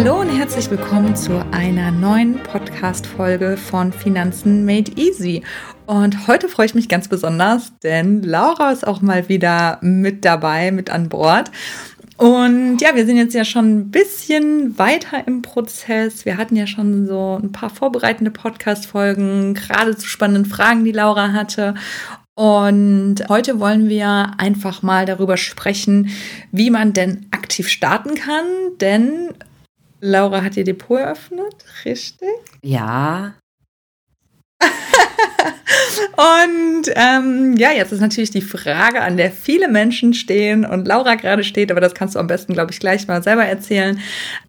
Hallo und herzlich willkommen zu einer neuen Podcast-Folge von Finanzen Made Easy. Und heute freue ich mich ganz besonders, denn Laura ist auch mal wieder mit dabei, mit an Bord. Und ja, wir sind jetzt ja schon ein bisschen weiter im Prozess. Wir hatten ja schon so ein paar vorbereitende Podcast-Folgen, gerade zu spannenden Fragen, die Laura hatte. Und heute wollen wir einfach mal darüber sprechen, wie man denn aktiv starten kann. Denn Laura hat ihr Depot eröffnet, richtig? Ja. und ähm, ja, jetzt ist natürlich die Frage, an der viele Menschen stehen und Laura gerade steht, aber das kannst du am besten, glaube ich, gleich mal selber erzählen.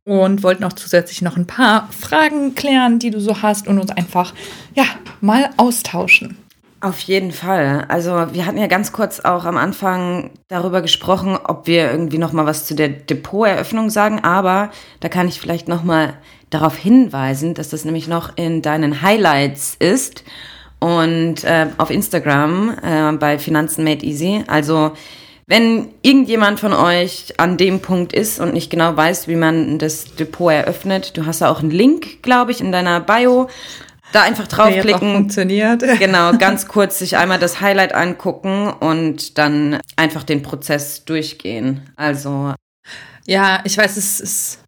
Und wollten auch zusätzlich noch ein paar Fragen klären, die du so hast und uns einfach, ja, mal austauschen. Auf jeden Fall. Also wir hatten ja ganz kurz auch am Anfang darüber gesprochen, ob wir irgendwie noch mal was zu der Depoteröffnung sagen, aber da kann ich vielleicht noch mal darauf hinweisen, dass das nämlich noch in deinen Highlights ist und äh, auf Instagram äh, bei Finanzen Made Easy. Also wenn irgendjemand von euch an dem Punkt ist und nicht genau weiß, wie man das Depot eröffnet, du hast ja auch einen Link, glaube ich, in deiner Bio da einfach draufklicken. funktioniert. Genau, ganz kurz sich einmal das Highlight angucken und dann einfach den Prozess durchgehen. Also. Ja, ich weiß, es ist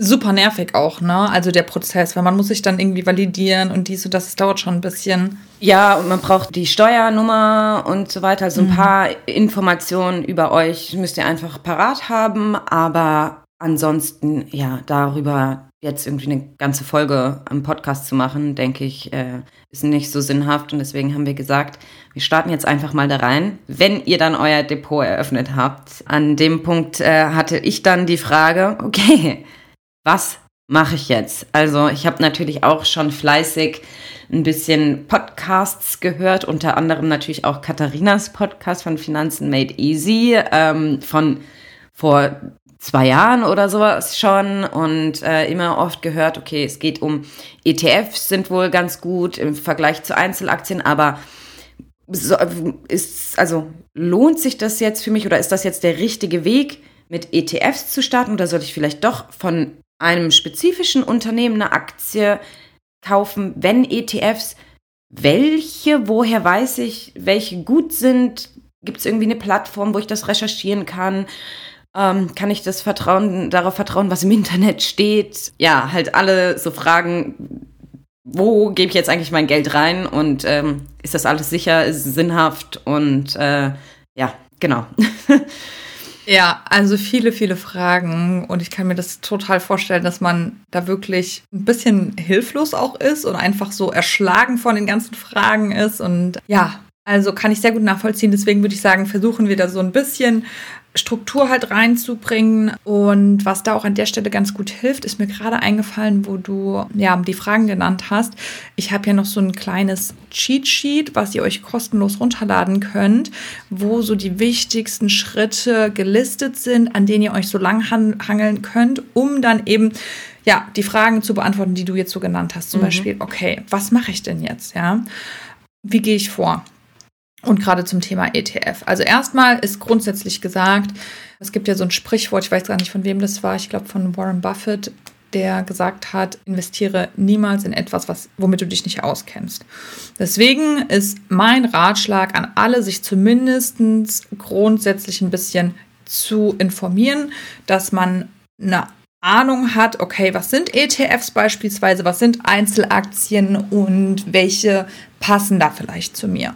super nervig auch, ne? Also der Prozess, weil man muss sich dann irgendwie validieren und dies und das, es dauert schon ein bisschen. Ja, und man braucht die Steuernummer und so weiter. Also ein mhm. paar Informationen über euch müsst ihr einfach parat haben, aber ansonsten, ja, darüber jetzt irgendwie eine ganze Folge am Podcast zu machen, denke ich, äh, ist nicht so sinnhaft. Und deswegen haben wir gesagt, wir starten jetzt einfach mal da rein. Wenn ihr dann euer Depot eröffnet habt, an dem Punkt äh, hatte ich dann die Frage, okay, was mache ich jetzt? Also ich habe natürlich auch schon fleißig ein bisschen Podcasts gehört, unter anderem natürlich auch Katharinas Podcast von Finanzen Made Easy, ähm, von vor zwei Jahren oder sowas schon und äh, immer oft gehört, okay, es geht um ETFs, sind wohl ganz gut im Vergleich zu Einzelaktien, aber so, ist, also lohnt sich das jetzt für mich oder ist das jetzt der richtige Weg, mit ETFs zu starten oder sollte ich vielleicht doch von einem spezifischen Unternehmen eine Aktie kaufen, wenn ETFs, welche, woher weiß ich, welche gut sind? Gibt es irgendwie eine Plattform, wo ich das recherchieren kann? Ähm, kann ich das Vertrauen, darauf vertrauen, was im Internet steht? Ja, halt alle so Fragen, wo gebe ich jetzt eigentlich mein Geld rein und ähm, ist das alles sicher, ist sinnhaft und äh, ja, genau. ja, also viele, viele Fragen und ich kann mir das total vorstellen, dass man da wirklich ein bisschen hilflos auch ist und einfach so erschlagen von den ganzen Fragen ist und ja, also kann ich sehr gut nachvollziehen. Deswegen würde ich sagen, versuchen wir da so ein bisschen Struktur halt reinzubringen. Und was da auch an der Stelle ganz gut hilft, ist mir gerade eingefallen, wo du ja die Fragen genannt hast. Ich habe ja noch so ein kleines Cheat Sheet, was ihr euch kostenlos runterladen könnt, wo so die wichtigsten Schritte gelistet sind, an denen ihr euch so lang hangeln könnt, um dann eben ja die Fragen zu beantworten, die du jetzt so genannt hast. Zum mhm. Beispiel, okay, was mache ich denn jetzt? Ja, wie gehe ich vor? Und gerade zum Thema ETF. Also erstmal ist grundsätzlich gesagt, es gibt ja so ein Sprichwort, ich weiß gar nicht von wem das war, ich glaube von Warren Buffett, der gesagt hat, investiere niemals in etwas, was, womit du dich nicht auskennst. Deswegen ist mein Ratschlag an alle, sich zumindest grundsätzlich ein bisschen zu informieren, dass man eine Ahnung hat, okay, was sind ETFs beispielsweise, was sind Einzelaktien und welche passen da vielleicht zu mir.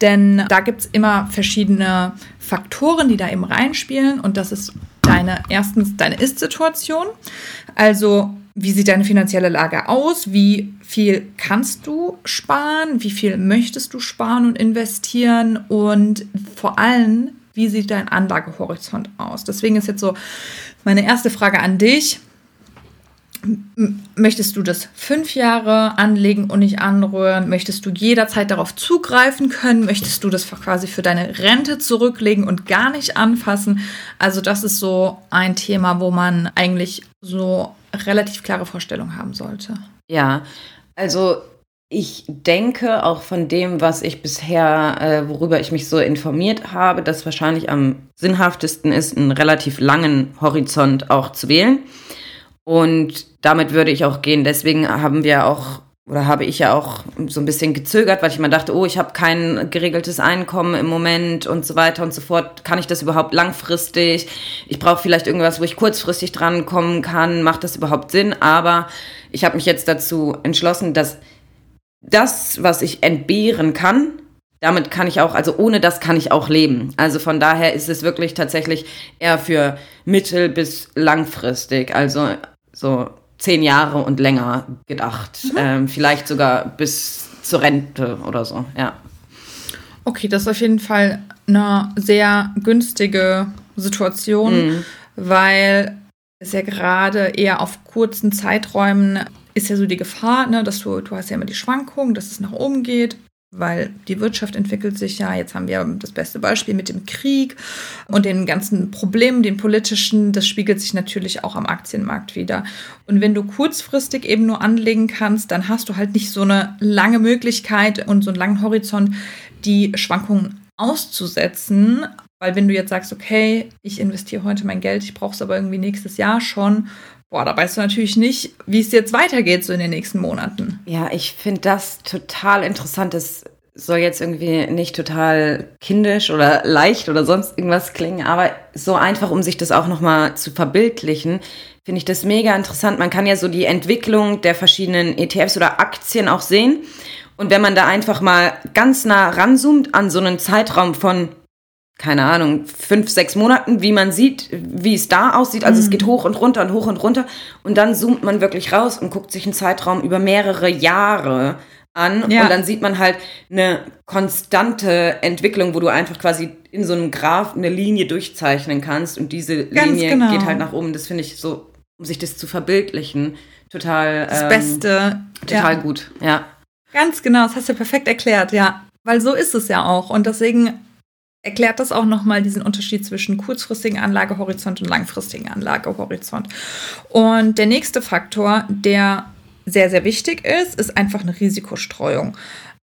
Denn da gibt es immer verschiedene Faktoren, die da eben reinspielen und das ist deine, erstens deine Ist-Situation, also wie sieht deine finanzielle Lage aus? Wie viel kannst du sparen? Wie viel möchtest du sparen und investieren? Und vor allem, wie sieht dein Anlagehorizont aus? Deswegen ist jetzt so meine erste Frage an dich. Möchtest du das fünf Jahre anlegen und nicht anrühren? Möchtest du jederzeit darauf zugreifen können? Möchtest du das quasi für deine Rente zurücklegen und gar nicht anfassen? Also das ist so ein Thema, wo man eigentlich so relativ klare Vorstellungen haben sollte. Ja, also ich denke auch von dem, was ich bisher, äh, worüber ich mich so informiert habe, dass wahrscheinlich am sinnhaftesten ist, einen relativ langen Horizont auch zu wählen. Und damit würde ich auch gehen. Deswegen haben wir auch oder habe ich ja auch so ein bisschen gezögert, weil ich mir dachte, oh, ich habe kein geregeltes Einkommen im Moment und so weiter und so fort. Kann ich das überhaupt langfristig? Ich brauche vielleicht irgendwas, wo ich kurzfristig drankommen kann. Macht das überhaupt Sinn? Aber ich habe mich jetzt dazu entschlossen, dass das, was ich entbehren kann, damit kann ich auch, also ohne das kann ich auch leben. Also von daher ist es wirklich tatsächlich eher für mittel- bis langfristig. Also so zehn Jahre und länger gedacht. Mhm. Ähm, vielleicht sogar bis zur Rente oder so, ja. Okay, das ist auf jeden Fall eine sehr günstige Situation, mhm. weil es ja gerade eher auf kurzen Zeiträumen ist ja so die Gefahr, ne, dass du, du hast ja immer die Schwankungen, dass es nach oben geht weil die Wirtschaft entwickelt sich ja. Jetzt haben wir das beste Beispiel mit dem Krieg und den ganzen Problemen, den politischen. Das spiegelt sich natürlich auch am Aktienmarkt wieder. Und wenn du kurzfristig eben nur anlegen kannst, dann hast du halt nicht so eine lange Möglichkeit und so einen langen Horizont, die Schwankungen auszusetzen. Weil wenn du jetzt sagst, okay, ich investiere heute mein Geld, ich brauche es aber irgendwie nächstes Jahr schon boah, da weißt du natürlich nicht, wie es jetzt weitergeht so in den nächsten Monaten. Ja, ich finde das total interessant. Das soll jetzt irgendwie nicht total kindisch oder leicht oder sonst irgendwas klingen, aber so einfach, um sich das auch nochmal zu verbildlichen, finde ich das mega interessant. Man kann ja so die Entwicklung der verschiedenen ETFs oder Aktien auch sehen. Und wenn man da einfach mal ganz nah ranzoomt an so einen Zeitraum von keine Ahnung, fünf, sechs Monaten, wie man sieht, wie es da aussieht. Also mhm. es geht hoch und runter und hoch und runter. Und dann zoomt man wirklich raus und guckt sich einen Zeitraum über mehrere Jahre an. Ja. Und dann sieht man halt eine konstante Entwicklung, wo du einfach quasi in so einem Graph eine Linie durchzeichnen kannst. Und diese Ganz Linie genau. geht halt nach oben. Das finde ich so, um sich das zu verbildlichen, total. Das ähm, Beste. Total ja. gut, ja. Ganz genau, das hast du perfekt erklärt, ja. Weil so ist es ja auch. Und deswegen erklärt das auch nochmal diesen Unterschied zwischen kurzfristigen Anlagehorizont und langfristigen Anlagehorizont. Und der nächste Faktor, der sehr, sehr wichtig ist, ist einfach eine Risikostreuung.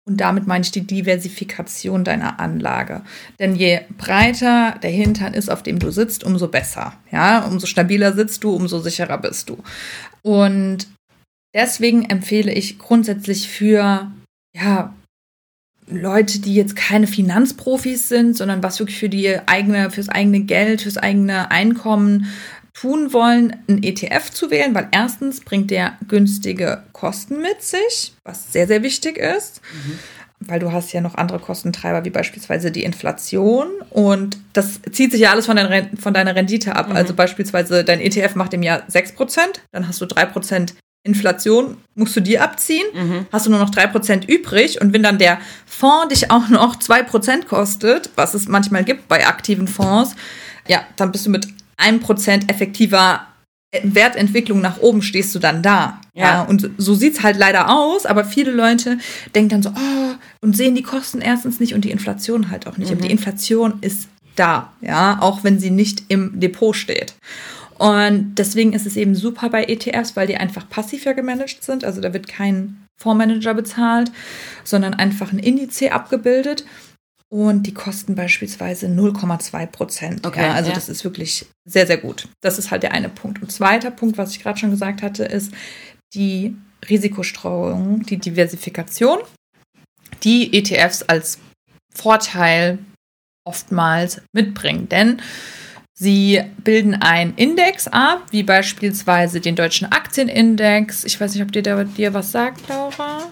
Und damit meine ich die Diversifikation deiner Anlage. Denn je breiter der Hintern ist, auf dem du sitzt, umso besser. Ja, umso stabiler sitzt du, umso sicherer bist du. Und deswegen empfehle ich grundsätzlich für ja, Leute, die jetzt keine Finanzprofis sind, sondern was wirklich für die eigene, fürs eigene Geld, fürs eigene Einkommen tun wollen, einen ETF zu wählen, weil erstens bringt der günstige Kosten mit sich, was sehr, sehr wichtig ist. Mhm. Weil du hast ja noch andere Kostentreiber, wie beispielsweise die Inflation. Und das zieht sich ja alles von, dein, von deiner Rendite ab. Mhm. Also beispielsweise dein ETF macht im Jahr 6%, dann hast du 3% Inflation musst du dir abziehen, mhm. hast du nur noch 3% übrig. Und wenn dann der Fonds dich auch noch 2% kostet, was es manchmal gibt bei aktiven Fonds, ja, dann bist du mit 1% effektiver Wertentwicklung nach oben stehst du dann da. Ja. ja und so sieht's halt leider aus, aber viele Leute denken dann so, oh, und sehen die Kosten erstens nicht und die Inflation halt auch nicht. Mhm. Aber die Inflation ist da, ja, auch wenn sie nicht im Depot steht. Und deswegen ist es eben super bei ETFs, weil die einfach passiver gemanagt sind. Also da wird kein Fondsmanager bezahlt, sondern einfach ein Indiz abgebildet. Und die kosten beispielsweise 0,2 Prozent. Okay, ja, also ja. das ist wirklich sehr, sehr gut. Das ist halt der eine Punkt. Und zweiter Punkt, was ich gerade schon gesagt hatte, ist die Risikostreuung, die Diversifikation, die ETFs als Vorteil oftmals mitbringen. Denn Sie bilden einen Index ab, wie beispielsweise den deutschen Aktienindex. Ich weiß nicht, ob dir der dir was sagt, Laura.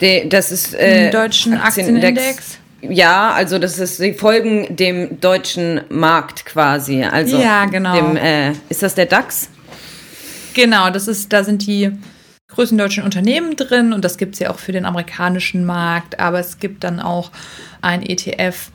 De, das ist äh, den deutschen Aktienindex. Aktienindex. Ja, also das ist, sie folgen dem deutschen Markt quasi. Also ja, genau. Dem, äh, ist das der DAX? Genau, das ist, da sind die größten deutschen Unternehmen drin und das gibt es ja auch für den amerikanischen Markt, aber es gibt dann auch ein ETF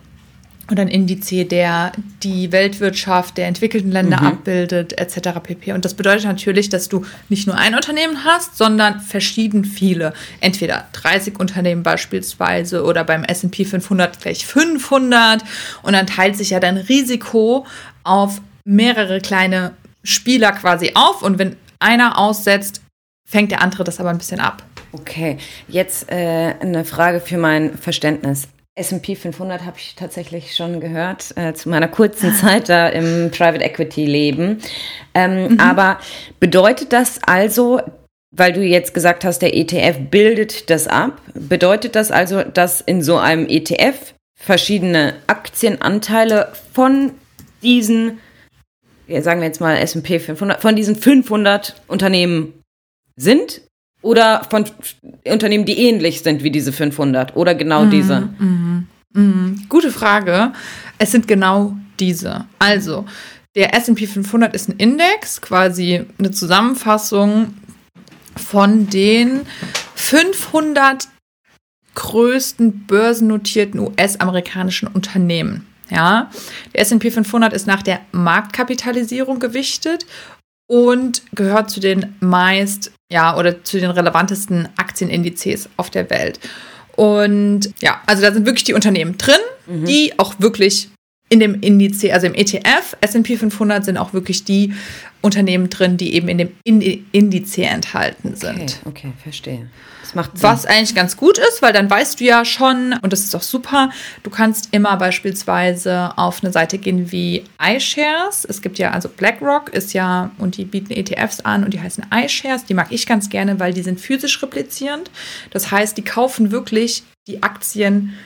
und ein Indiz, der die Weltwirtschaft der entwickelten Länder mhm. abbildet, etc. pp. Und das bedeutet natürlich, dass du nicht nur ein Unternehmen hast, sondern verschieden viele. Entweder 30 Unternehmen beispielsweise oder beim S&P 500 gleich 500. Und dann teilt sich ja dein Risiko auf mehrere kleine Spieler quasi auf. Und wenn einer aussetzt, fängt der andere das aber ein bisschen ab. Okay, jetzt äh, eine Frage für mein Verständnis. S&P 500 habe ich tatsächlich schon gehört, äh, zu meiner kurzen Zeit da im Private Equity Leben. Ähm, mhm. Aber bedeutet das also, weil du jetzt gesagt hast, der ETF bildet das ab, bedeutet das also, dass in so einem ETF verschiedene Aktienanteile von diesen, ja, sagen wir jetzt mal S&P 500, von diesen 500 Unternehmen sind oder von Unternehmen, die ähnlich sind wie diese 500 oder genau mhm, diese? Mhm, mhm. Gute Frage. Es sind genau diese. Also, der S&P 500 ist ein Index, quasi eine Zusammenfassung von den 500 größten börsennotierten US-amerikanischen Unternehmen. Ja, der S&P 500 ist nach der Marktkapitalisierung gewichtet und gehört zu den meist, ja, oder zu den relevantesten Aktienindizes auf der Welt. Und ja, also da sind wirklich die Unternehmen drin, mhm. die auch wirklich in dem Indiz, also im ETF, S&P 500 sind auch wirklich die Unternehmen drin, die eben in dem Indiz enthalten sind. Okay, okay, verstehe. Das macht Sinn. Was eigentlich ganz gut ist, weil dann weißt du ja schon, und das ist auch super, du kannst immer beispielsweise auf eine Seite gehen wie iShares. Es gibt ja, also BlackRock ist ja, und die bieten ETFs an und die heißen iShares. Die mag ich ganz gerne, weil die sind physisch replizierend. Das heißt, die kaufen wirklich die Aktien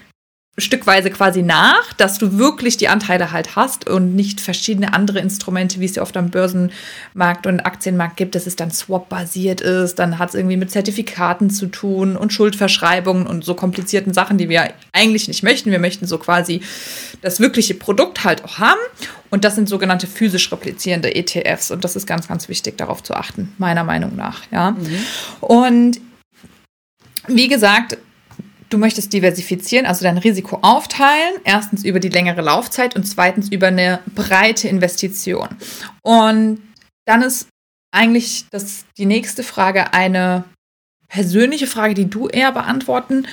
stückweise quasi nach, dass du wirklich die Anteile halt hast und nicht verschiedene andere Instrumente, wie es ja oft am Börsenmarkt und Aktienmarkt gibt, dass es dann Swap-basiert ist, dann hat es irgendwie mit Zertifikaten zu tun und Schuldverschreibungen und so komplizierten Sachen, die wir eigentlich nicht möchten. Wir möchten so quasi das wirkliche Produkt halt auch haben und das sind sogenannte physisch replizierende ETFs und das ist ganz, ganz wichtig, darauf zu achten, meiner Meinung nach, ja. Mhm. Und wie gesagt, Du möchtest diversifizieren, also dein Risiko aufteilen. Erstens über die längere Laufzeit und zweitens über eine breite Investition. Und dann ist eigentlich das, die nächste Frage eine persönliche Frage, die du eher beantworten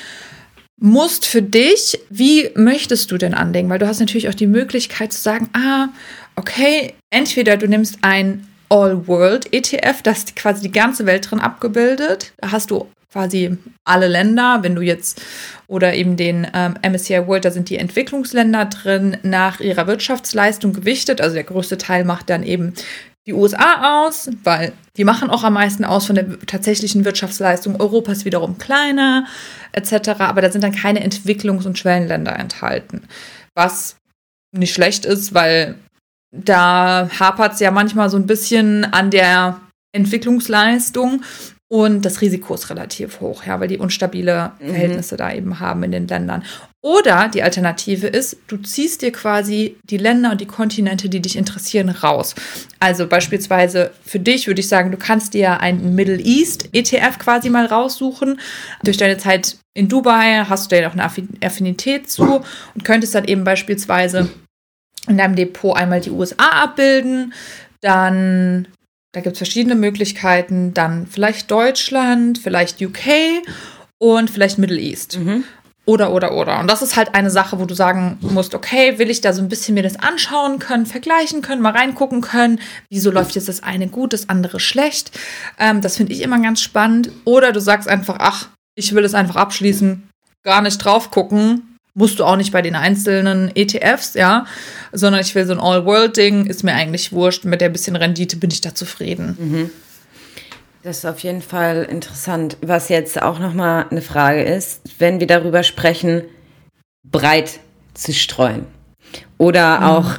musst für dich. Wie möchtest du denn anlegen? Weil du hast natürlich auch die Möglichkeit zu sagen, ah, okay, entweder du nimmst ein All-World-ETF, das ist quasi die ganze Welt drin abgebildet. Da hast du quasi alle Länder, wenn du jetzt oder eben den ähm, MSCI World, da sind die Entwicklungsländer drin nach ihrer Wirtschaftsleistung gewichtet. Also der größte Teil macht dann eben die USA aus, weil die machen auch am meisten aus von der tatsächlichen Wirtschaftsleistung. Europa ist wiederum kleiner, etc. Aber da sind dann keine Entwicklungs- und Schwellenländer enthalten. Was nicht schlecht ist, weil da hapert es ja manchmal so ein bisschen an der Entwicklungsleistung und das Risiko ist relativ hoch, ja, weil die unstabile mhm. Verhältnisse mhm. da eben haben in den Ländern. Oder die Alternative ist, du ziehst dir quasi die Länder und die Kontinente, die dich interessieren, raus. Also beispielsweise für dich würde ich sagen, du kannst dir einen Middle East ETF quasi mal raussuchen. Durch deine Zeit in Dubai hast du da ja auch eine Affinität zu und könntest dann eben beispielsweise in deinem Depot einmal die USA abbilden, dann da gibt es verschiedene Möglichkeiten. Dann vielleicht Deutschland, vielleicht UK und vielleicht Middle East. Mhm. Oder, oder, oder. Und das ist halt eine Sache, wo du sagen musst, okay, will ich da so ein bisschen mir das anschauen können, vergleichen können, mal reingucken können. Wieso läuft jetzt das eine gut, das andere schlecht? Ähm, das finde ich immer ganz spannend. Oder du sagst einfach, ach, ich will es einfach abschließen, gar nicht drauf gucken, musst du auch nicht bei den einzelnen ETFs, ja, sondern ich will so ein All-World-Ding, ist mir eigentlich wurscht, mit der bisschen Rendite bin ich da zufrieden. Mhm. Das ist auf jeden Fall interessant. Was jetzt auch nochmal eine Frage ist, wenn wir darüber sprechen, breit zu streuen oder mhm. auch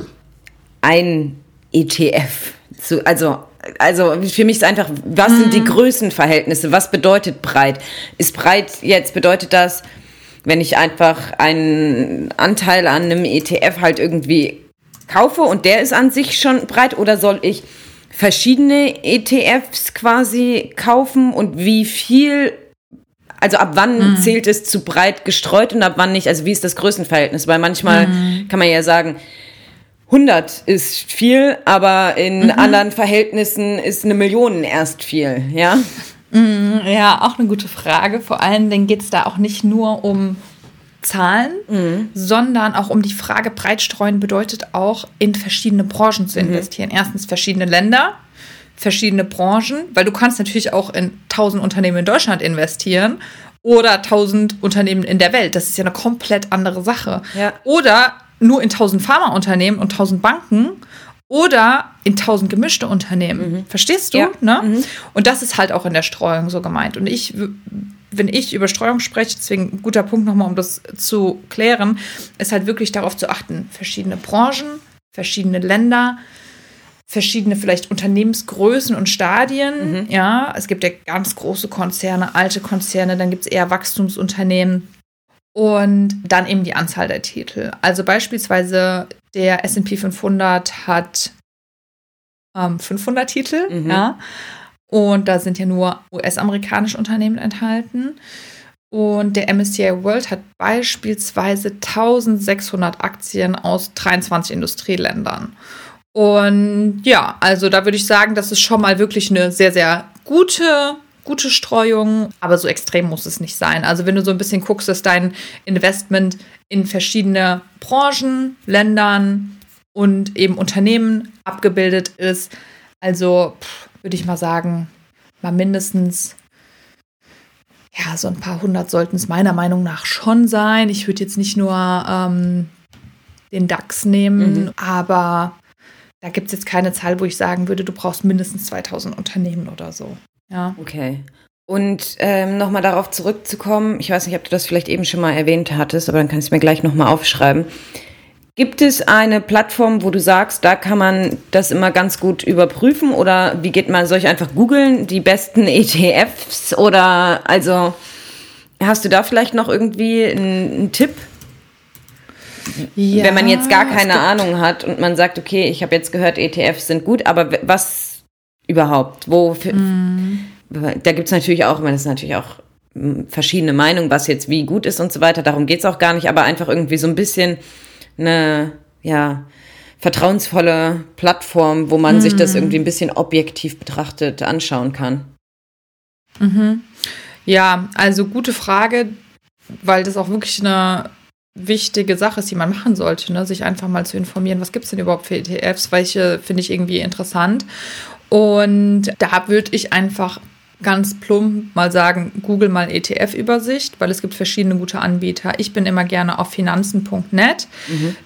ein ETF zu, also also für mich ist einfach, was mhm. sind die mhm. Größenverhältnisse? Was bedeutet breit? Ist breit jetzt, bedeutet das, wenn ich einfach einen Anteil an einem ETF halt irgendwie kaufe und der ist an sich schon breit oder soll ich verschiedene ETFs quasi kaufen und wie viel also ab wann mhm. zählt es zu breit gestreut und ab wann nicht? Also wie ist das Größenverhältnis? Weil manchmal mhm. kann man ja sagen, 100 ist viel, aber in mhm. anderen Verhältnissen ist eine Million erst viel, ja? Mm, ja, auch eine gute Frage. Vor allen Dingen geht es da auch nicht nur um Zahlen, mhm. sondern auch um die Frage, breitstreuen bedeutet auch, in verschiedene Branchen zu mhm. investieren. Mhm. Erstens verschiedene Länder, verschiedene Branchen, weil du kannst natürlich auch in tausend Unternehmen in Deutschland investieren oder 1000 Unternehmen in der Welt. Das ist ja eine komplett andere Sache. Ja. Oder nur in 1000 Pharmaunternehmen und 1000 Banken oder in 1000 gemischte Unternehmen. Mhm. Verstehst du? Ja. Ne? Mhm. Und das ist halt auch in der Streuung so gemeint. Und ich, wenn ich über Streuung spreche, deswegen ein guter Punkt nochmal, um das zu klären, ist halt wirklich darauf zu achten, verschiedene Branchen, verschiedene Länder, verschiedene vielleicht Unternehmensgrößen und Stadien. Mhm. Ja, es gibt ja ganz große Konzerne, alte Konzerne, dann gibt es eher Wachstumsunternehmen und dann eben die Anzahl der Titel. Also beispielsweise der S&P 500 hat ähm, 500 Titel, Mhm. ja, und da sind ja nur US-amerikanische Unternehmen enthalten. Und der MSCI World hat beispielsweise 1600 Aktien aus 23 Industrieländern. Und ja, also da würde ich sagen, das ist schon mal wirklich eine sehr, sehr gute, gute Streuung. Aber so extrem muss es nicht sein. Also wenn du so ein bisschen guckst, dass dein Investment in verschiedene Branchen, Ländern und eben Unternehmen abgebildet ist. Also würde ich mal sagen, mal mindestens ja, so ein paar hundert sollten es meiner Meinung nach schon sein. Ich würde jetzt nicht nur ähm, den DAX nehmen, Mhm. aber da gibt es jetzt keine Zahl, wo ich sagen würde, du brauchst mindestens 2000 Unternehmen oder so. Ja. Okay. Und ähm, nochmal darauf zurückzukommen, ich weiß nicht, ob du das vielleicht eben schon mal erwähnt hattest, aber dann kannst du mir gleich nochmal aufschreiben. Gibt es eine Plattform, wo du sagst, da kann man das immer ganz gut überprüfen oder wie geht man, soll ich einfach googeln, die besten ETFs oder also hast du da vielleicht noch irgendwie einen, einen Tipp? wenn man jetzt gar es keine Ahnung hat und man sagt, okay, ich habe jetzt gehört, ETFs sind gut, aber was überhaupt? Wo? für- Mhm. Da gibt es natürlich auch, das ist natürlich auch mm, verschiedene Meinungen, was jetzt wie gut ist und so weiter. Darum geht es auch gar nicht, aber einfach irgendwie so ein bisschen eine, ja, vertrauensvolle Plattform, wo man sich Mhm. das irgendwie ein bisschen objektiv betrachtet anschauen kann. Mhm. Ja, also gute Frage, weil das auch wirklich eine wichtige Sache ist, die man machen sollte, ne? sich einfach mal zu informieren, was gibt es denn überhaupt für ETFs, welche finde ich irgendwie interessant. Und da würde ich einfach ganz plump mal sagen, google mal ETF-Übersicht, weil es gibt verschiedene gute Anbieter. Ich bin immer gerne auf finanzen.net.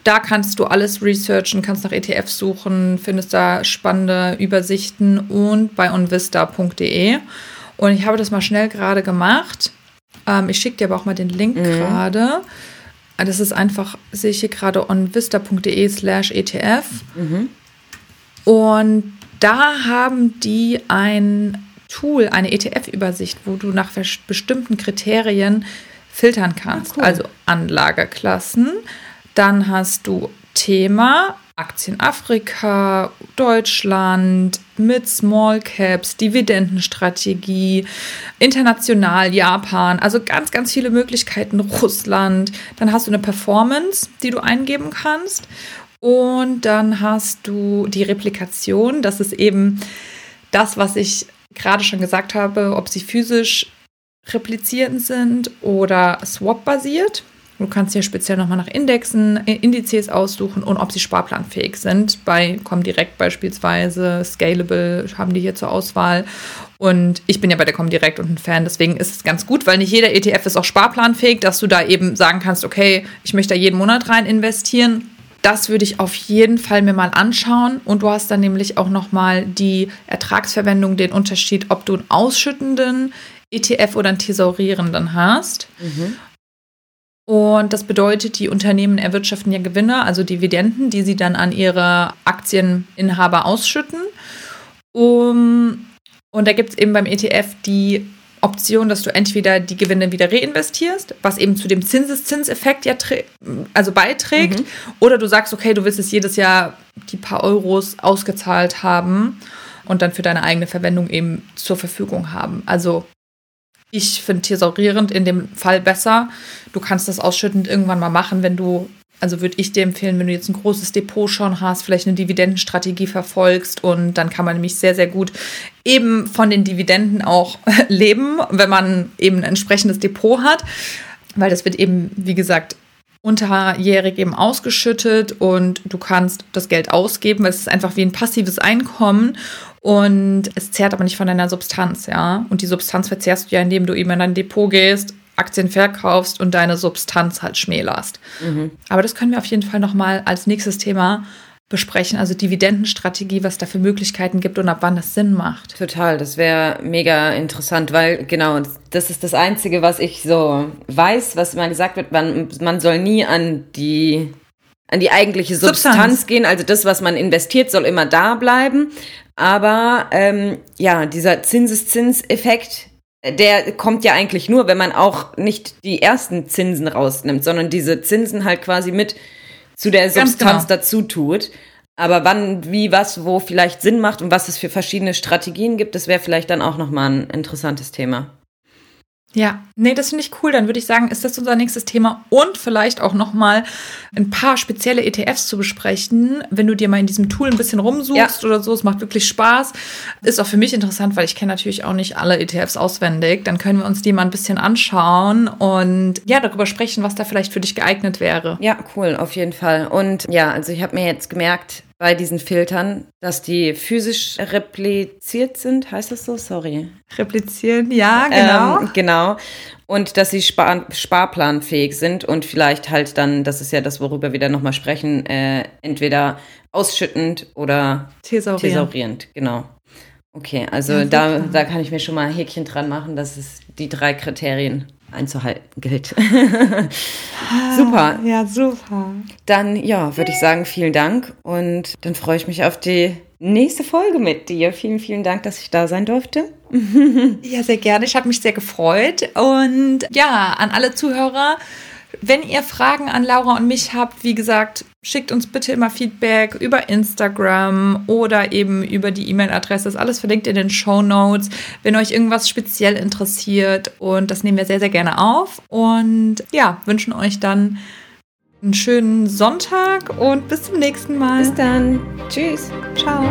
Da kannst du alles researchen, kannst nach ETFs suchen, findest da spannende Übersichten und bei onvista.de. Und ich habe das mal schnell gerade gemacht. Ähm, ich schicke dir aber auch mal den Link gerade. Ah, Das ist einfach, sehe ich hier gerade onvista.de slash ETF. Und da haben die ein Tool, eine ETF-Übersicht, wo du nach bestimmten Kriterien filtern kannst. cool. Also Anlageklassen. Dann hast du Thema, Aktien Afrika, Deutschland, mit Small Caps, Dividendenstrategie, international Japan, also ganz, ganz viele Möglichkeiten, Russland. Dann hast du eine Performance, die du eingeben kannst. Und dann hast du die Replikation, das ist eben das, was ich gerade schon gesagt habe, ob sie physisch replizierend sind oder swap-basiert. Du kannst hier speziell nochmal nach Indexen, äh, Indizes aussuchen und ob sie sparplanfähig sind. Bei Comdirect beispielsweise, Scalable haben die hier zur Auswahl. Und ich bin ja bei der Comdirect und ein Fan, deswegen ist es ganz gut, weil nicht jeder ETF ist auch sparplanfähig, dass du da eben sagen kannst, okay, ich möchte da jeden Monat rein investieren. Das würde ich auf jeden Fall mir mal anschauen. Und du hast dann nämlich auch nochmal die Ertragsverwendung, den Unterschied, ob du einen ausschüttenden ETF oder einen thesaurierenden hast. Und das bedeutet, die Unternehmen erwirtschaften ja Gewinne, also Dividenden, die sie dann an ihre Aktieninhaber ausschütten. Um, und da gibt es eben beim ETF die Option, dass du entweder die Gewinne wieder reinvestierst, was eben zu dem Zinseszinseffekt ja also beiträgt, oder du sagst, okay, du willst es jedes Jahr die paar Euros ausgezahlt haben und dann für deine eigene Verwendung eben zur Verfügung haben. Also ich finde thesaurierend in dem Fall besser. Du kannst das ausschüttend irgendwann mal machen, wenn du, also würde ich dir empfehlen, wenn du jetzt ein großes Depot schon hast, vielleicht eine Dividendenstrategie verfolgst und dann kann man nämlich sehr, sehr gut eben von den Dividenden auch leben, wenn man eben ein entsprechendes Depot hat, weil das wird eben, wie gesagt, unterjährig eben ausgeschüttet und du kannst das Geld ausgeben, weil es ist einfach wie ein passives Einkommen und es zehrt aber nicht von deiner Substanz, ja. Und die Substanz verzehrst du ja, indem du eben in dein Depot gehst, Aktien verkaufst und deine Substanz halt schmälerst. Mhm. Aber das können wir auf jeden Fall nochmal als nächstes Thema besprechen, also Dividendenstrategie, was da für Möglichkeiten gibt und ab wann das Sinn macht. Total, das wäre mega interessant, weil genau, das ist das Einzige, was ich so weiß, was immer gesagt wird, man, man soll nie an die an die eigentliche Substanz, Substanz gehen, also das, was man investiert, soll immer da bleiben. Aber ähm, ja, dieser Zinseszinseffekt, der kommt ja eigentlich nur, wenn man auch nicht die ersten Zinsen rausnimmt, sondern diese Zinsen halt quasi mit zu der Substanz genau. dazu tut. Aber wann, wie, was, wo vielleicht Sinn macht und was es für verschiedene Strategien gibt, das wäre vielleicht dann auch nochmal ein interessantes Thema. Ja, nee, das finde ich cool. Dann würde ich sagen, ist das unser nächstes Thema und vielleicht auch noch mal ein paar spezielle ETFs zu besprechen, wenn du dir mal in diesem Tool ein bisschen rumsuchst ja. oder so. Es macht wirklich Spaß. Ist auch für mich interessant, weil ich kenne natürlich auch nicht alle ETFs auswendig. Dann können wir uns die mal ein bisschen anschauen und ja, darüber sprechen, was da vielleicht für dich geeignet wäre. Ja, cool, auf jeden Fall. Und ja, also ich habe mir jetzt gemerkt, bei diesen Filtern, dass die physisch repliziert sind, heißt das so? Sorry. Replizieren, ja, genau. Ähm, genau. Und dass sie spar sparplanfähig sind und vielleicht halt dann, das ist ja das, worüber wir dann nochmal sprechen, äh, entweder ausschüttend oder thesaurierend. thesaurierend. Genau. Okay, also ja, da, da kann ich mir schon mal ein Häkchen dran machen, dass es die drei Kriterien einzuhalten gilt. super. Ja, super. Dann, ja, würde ich sagen, vielen Dank und dann freue ich mich auf die nächste Folge mit dir. Vielen, vielen Dank, dass ich da sein durfte. ja, sehr gerne. Ich habe mich sehr gefreut und ja, an alle Zuhörer, wenn ihr Fragen an Laura und mich habt, wie gesagt, schickt uns bitte immer Feedback über Instagram oder eben über die E-Mail-Adresse. Das ist alles verlinkt in den Show Notes, wenn euch irgendwas speziell interessiert. Und das nehmen wir sehr, sehr gerne auf. Und ja, wünschen euch dann einen schönen Sonntag und bis zum nächsten Mal. Bis dann. Tschüss. Ciao.